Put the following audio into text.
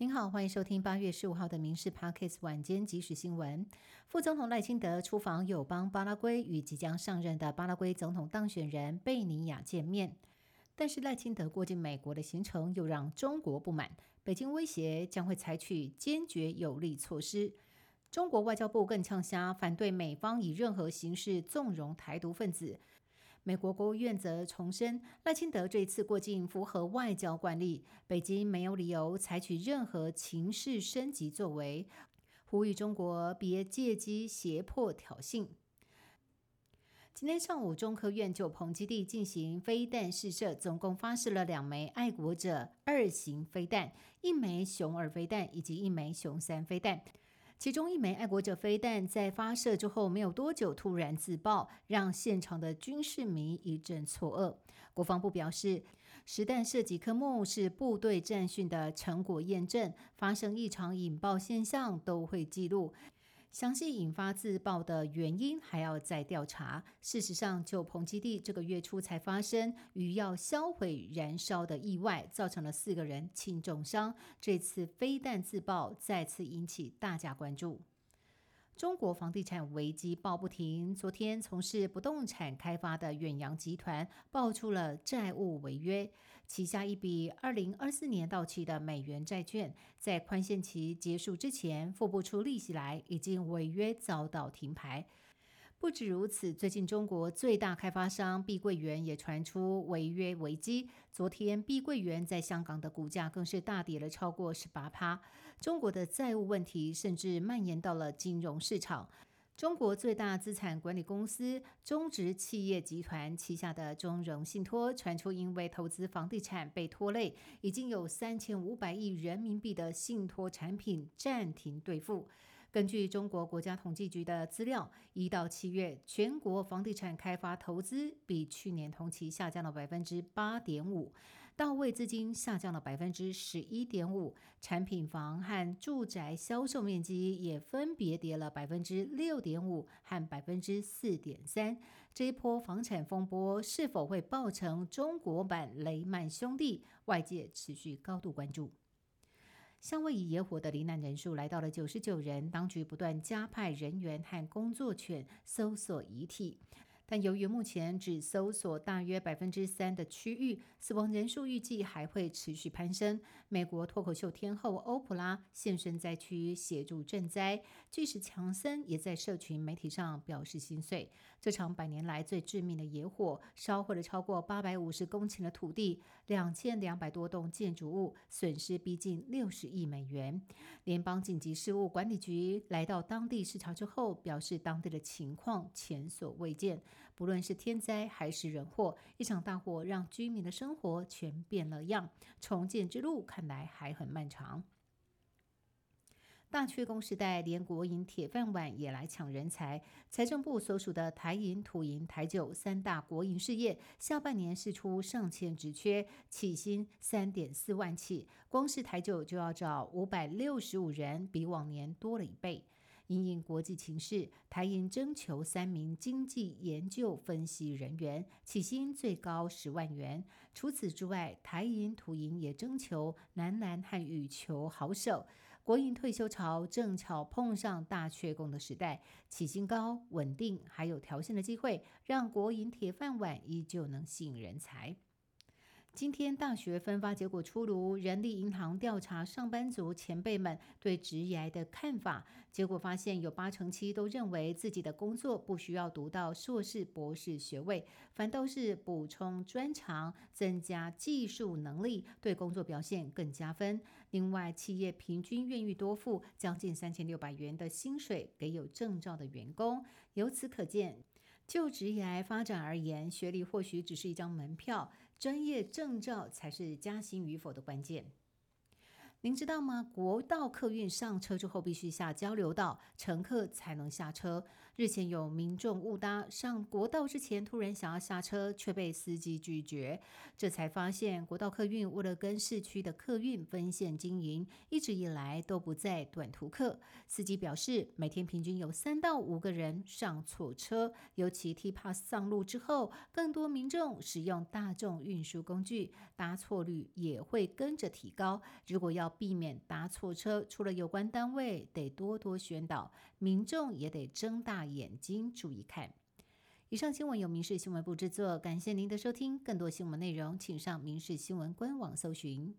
您好，欢迎收听八月十五号的《民事 Parkes 晚间即时新闻》。副总统赖清德出访友邦巴拉圭，与即将上任的巴拉圭总统当选人贝尼亚见面。但是赖清德过境美国的行程又让中国不满，北京威胁将会采取坚决有力措施。中国外交部更呛瞎，反对美方以任何形式纵容台独分子。美国国务院则重申，赖清德这次过境符合外交惯例，北京没有理由采取任何情势升级作为，呼吁中国别借机胁迫挑衅。今天上午，中科院九鹏基地进行飞弹试射，总共发射了两枚爱国者二型飞弹，一枚熊二飞弹以及一枚熊三飞弹。其中一枚爱国者飞弹在发射之后没有多久突然自爆，让现场的军事迷一阵错愕。国防部表示，实弹射击科目是部队战训的成果验证，发生异常引爆现象都会记录。详细引发自爆的原因还要再调查。事实上，就鹏基地这个月初才发生鱼要销毁燃烧的意外，造成了四个人轻重伤。这次飞弹自爆再次引起大家关注。中国房地产危机爆不停。昨天，从事不动产开发的远洋集团爆出了债务违约，旗下一笔二零二四年到期的美元债券，在宽限期结束之前付不出利息来，已经违约遭到停牌。不止如此，最近中国最大开发商碧桂园也传出违约危机。昨天，碧桂园在香港的股价更是大跌了超过十八趴。中国的债务问题甚至蔓延到了金融市场。中国最大资产管理公司中植企业集团旗下的中融信托传出，因为投资房地产被拖累，已经有三千五百亿人民币的信托产品暂停兑付。根据中国国家统计局的资料，一到七月，全国房地产开发投资比去年同期下降了百分之八点五，到位资金下降了百分之十一点五，产品房和住宅销售面积也分别跌了百分之六点五和百分之四点三。这一波房产风波是否会爆成中国版雷曼兄弟？外界持续高度关注。相位以野火的罹难人数来到了九十九人，当局不断加派人员和工作犬搜索遗体。但由于目前只搜索大约百分之三的区域，死亡人数预计还会持续攀升。美国脱口秀天后欧普拉现身灾区协助赈灾，巨石强森也在社群媒体上表示心碎。这场百年来最致命的野火，烧毁了超过八百五十公顷的土地，两千两百多栋建筑物，损失逼近六十亿美元。联邦紧急事务管理局来到当地视察之后，表示当地的情况前所未见。不论是天灾还是人祸，一场大火让居民的生活全变了样，重建之路看来还很漫长。大缺工时代，连国营铁饭碗也来抢人才。财政部所属的台银、土银、台酒三大国营事业，下半年释出上千职缺，起薪三点四万起，光是台酒就要找五百六十五人，比往年多了一倍。因应国际情势，台银征求三名经济研究分析人员，起薪最高十万元。除此之外，台银、土银也征求男篮和羽球好手。国营退休潮正巧碰上大缺工的时代，起薪高、稳定，还有调薪的机会，让国营铁饭碗依旧能吸引人才。今天大学分发结果出炉，人力银行调查上班族前辈们对职业的看法，结果发现有八成七都认为自己的工作不需要读到硕士、博士学位，反倒是补充专长、增加技术能力，对工作表现更加分。另外，企业平均愿意多付将近三千六百元的薪水给有证照的员工，由此可见。就职业发展而言，学历或许只是一张门票，专业证照才是加薪与否的关键。您知道吗？国道客运上车之后必须下交流道，乘客才能下车。日前有民众误搭上国道之前，突然想要下车，却被司机拒绝。这才发现国道客运为了跟市区的客运分线经营，一直以来都不在短途客。司机表示，每天平均有三到五个人上错车，尤其 T Pass 上路之后，更多民众使用大众运输工具，搭错率也会跟着提高。如果要避免搭错车，除了有关单位得多多宣导，民众也得睁大。眼睛注意看。以上新闻由民事新闻部制作，感谢您的收听。更多新闻内容，请上民事新闻官网搜寻。